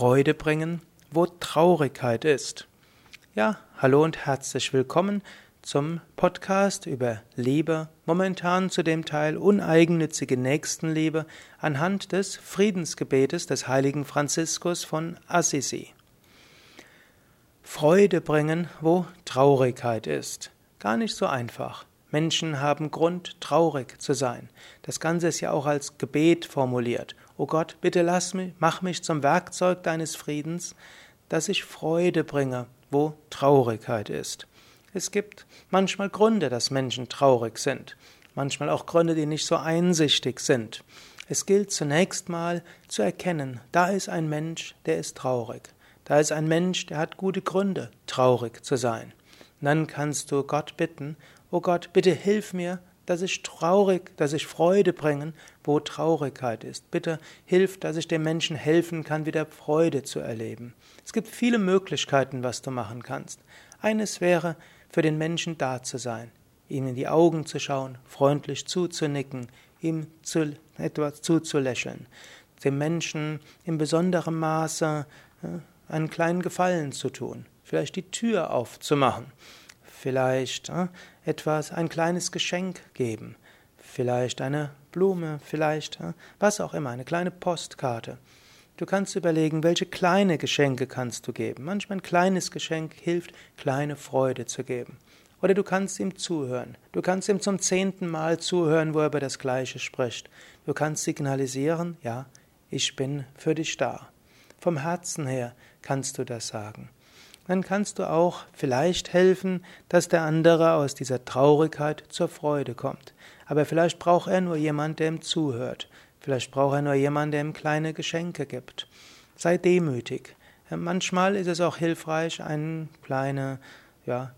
Freude bringen, wo Traurigkeit ist. Ja, hallo und herzlich willkommen zum Podcast über Liebe, momentan zu dem Teil uneigennützige Nächstenliebe anhand des Friedensgebetes des heiligen Franziskus von Assisi. Freude bringen, wo Traurigkeit ist. Gar nicht so einfach. Menschen haben Grund, traurig zu sein. Das Ganze ist ja auch als Gebet formuliert. O Gott, bitte lass mich, mach mich zum Werkzeug deines Friedens, dass ich Freude bringe, wo Traurigkeit ist. Es gibt manchmal Gründe, dass Menschen traurig sind, manchmal auch Gründe, die nicht so einsichtig sind. Es gilt zunächst mal zu erkennen, da ist ein Mensch, der ist traurig. Da ist ein Mensch, der hat gute Gründe, traurig zu sein. Und dann kannst du Gott bitten, O Gott, bitte hilf mir, dass ich traurig, dass ich Freude bringen, wo Traurigkeit ist. Bitte hilf, dass ich dem Menschen helfen kann, wieder Freude zu erleben. Es gibt viele Möglichkeiten, was du machen kannst. Eines wäre, für den Menschen da zu sein, ihm in die Augen zu schauen, freundlich zuzunicken, ihm zu, etwas zuzulächeln, dem Menschen in besonderem Maße einen kleinen Gefallen zu tun, vielleicht die Tür aufzumachen vielleicht äh, etwas, ein kleines Geschenk geben, vielleicht eine Blume, vielleicht äh, was auch immer, eine kleine Postkarte. Du kannst überlegen, welche kleine Geschenke kannst du geben. Manchmal ein kleines Geschenk hilft, kleine Freude zu geben. Oder du kannst ihm zuhören. Du kannst ihm zum zehnten Mal zuhören, wo er über das Gleiche spricht. Du kannst signalisieren, ja, ich bin für dich da. Vom Herzen her kannst du das sagen dann kannst du auch vielleicht helfen, dass der andere aus dieser Traurigkeit zur Freude kommt. Aber vielleicht braucht er nur jemand, der ihm zuhört. Vielleicht braucht er nur jemand, der ihm kleine Geschenke gibt. Sei demütig. Manchmal ist es auch hilfreich, ein kleine, ja,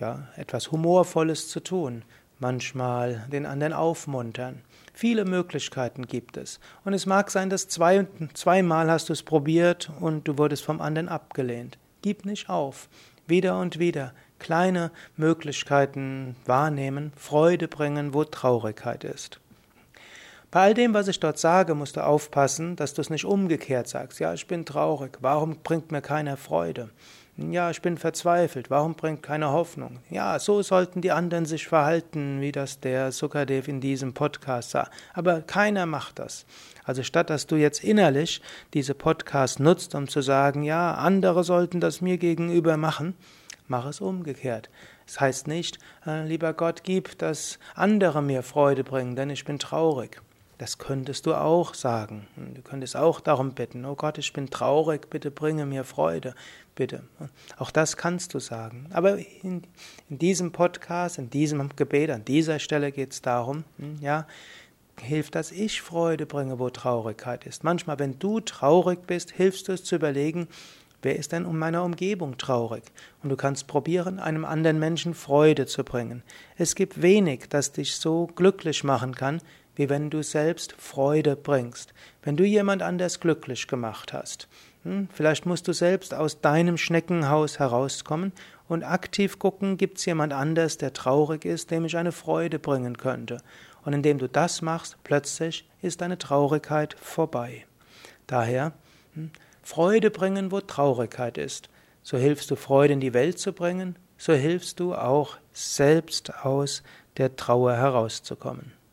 ja, etwas Humorvolles zu tun. Manchmal den anderen aufmuntern. Viele Möglichkeiten gibt es. Und es mag sein, dass zwei, zweimal hast du es probiert und du wurdest vom anderen abgelehnt. Gib nicht auf. Wieder und wieder kleine Möglichkeiten wahrnehmen, Freude bringen, wo Traurigkeit ist. Bei all dem, was ich dort sage, musst du aufpassen, dass du es nicht umgekehrt sagst. Ja, ich bin traurig. Warum bringt mir keiner Freude? Ja, ich bin verzweifelt. Warum bringt keine Hoffnung? Ja, so sollten die anderen sich verhalten, wie das der Sukadev in diesem Podcast sah. Aber keiner macht das. Also statt dass du jetzt innerlich diese Podcast nutzt, um zu sagen, ja, andere sollten das mir gegenüber machen, mach es umgekehrt. Das heißt nicht, äh, lieber Gott, gib, dass andere mir Freude bringen, denn ich bin traurig. Das könntest du auch sagen. Du könntest auch darum bitten, oh Gott, ich bin traurig, bitte bringe mir Freude, bitte. Auch das kannst du sagen. Aber in, in diesem Podcast, in diesem Gebet, an dieser Stelle geht es darum, hm, ja, hilft, dass ich Freude bringe, wo Traurigkeit ist. Manchmal, wenn du traurig bist, hilfst du es zu überlegen, wer ist denn um meiner Umgebung traurig? Und du kannst probieren, einem anderen Menschen Freude zu bringen. Es gibt wenig, das dich so glücklich machen kann, wie wenn du selbst Freude bringst, wenn du jemand anders glücklich gemacht hast. Hm, vielleicht musst du selbst aus deinem Schneckenhaus herauskommen und aktiv gucken, gibt es jemand anders, der traurig ist, dem ich eine Freude bringen könnte. Und indem du das machst, plötzlich ist deine Traurigkeit vorbei. Daher hm, Freude bringen, wo Traurigkeit ist. So hilfst du Freude in die Welt zu bringen, so hilfst du auch selbst aus der Trauer herauszukommen.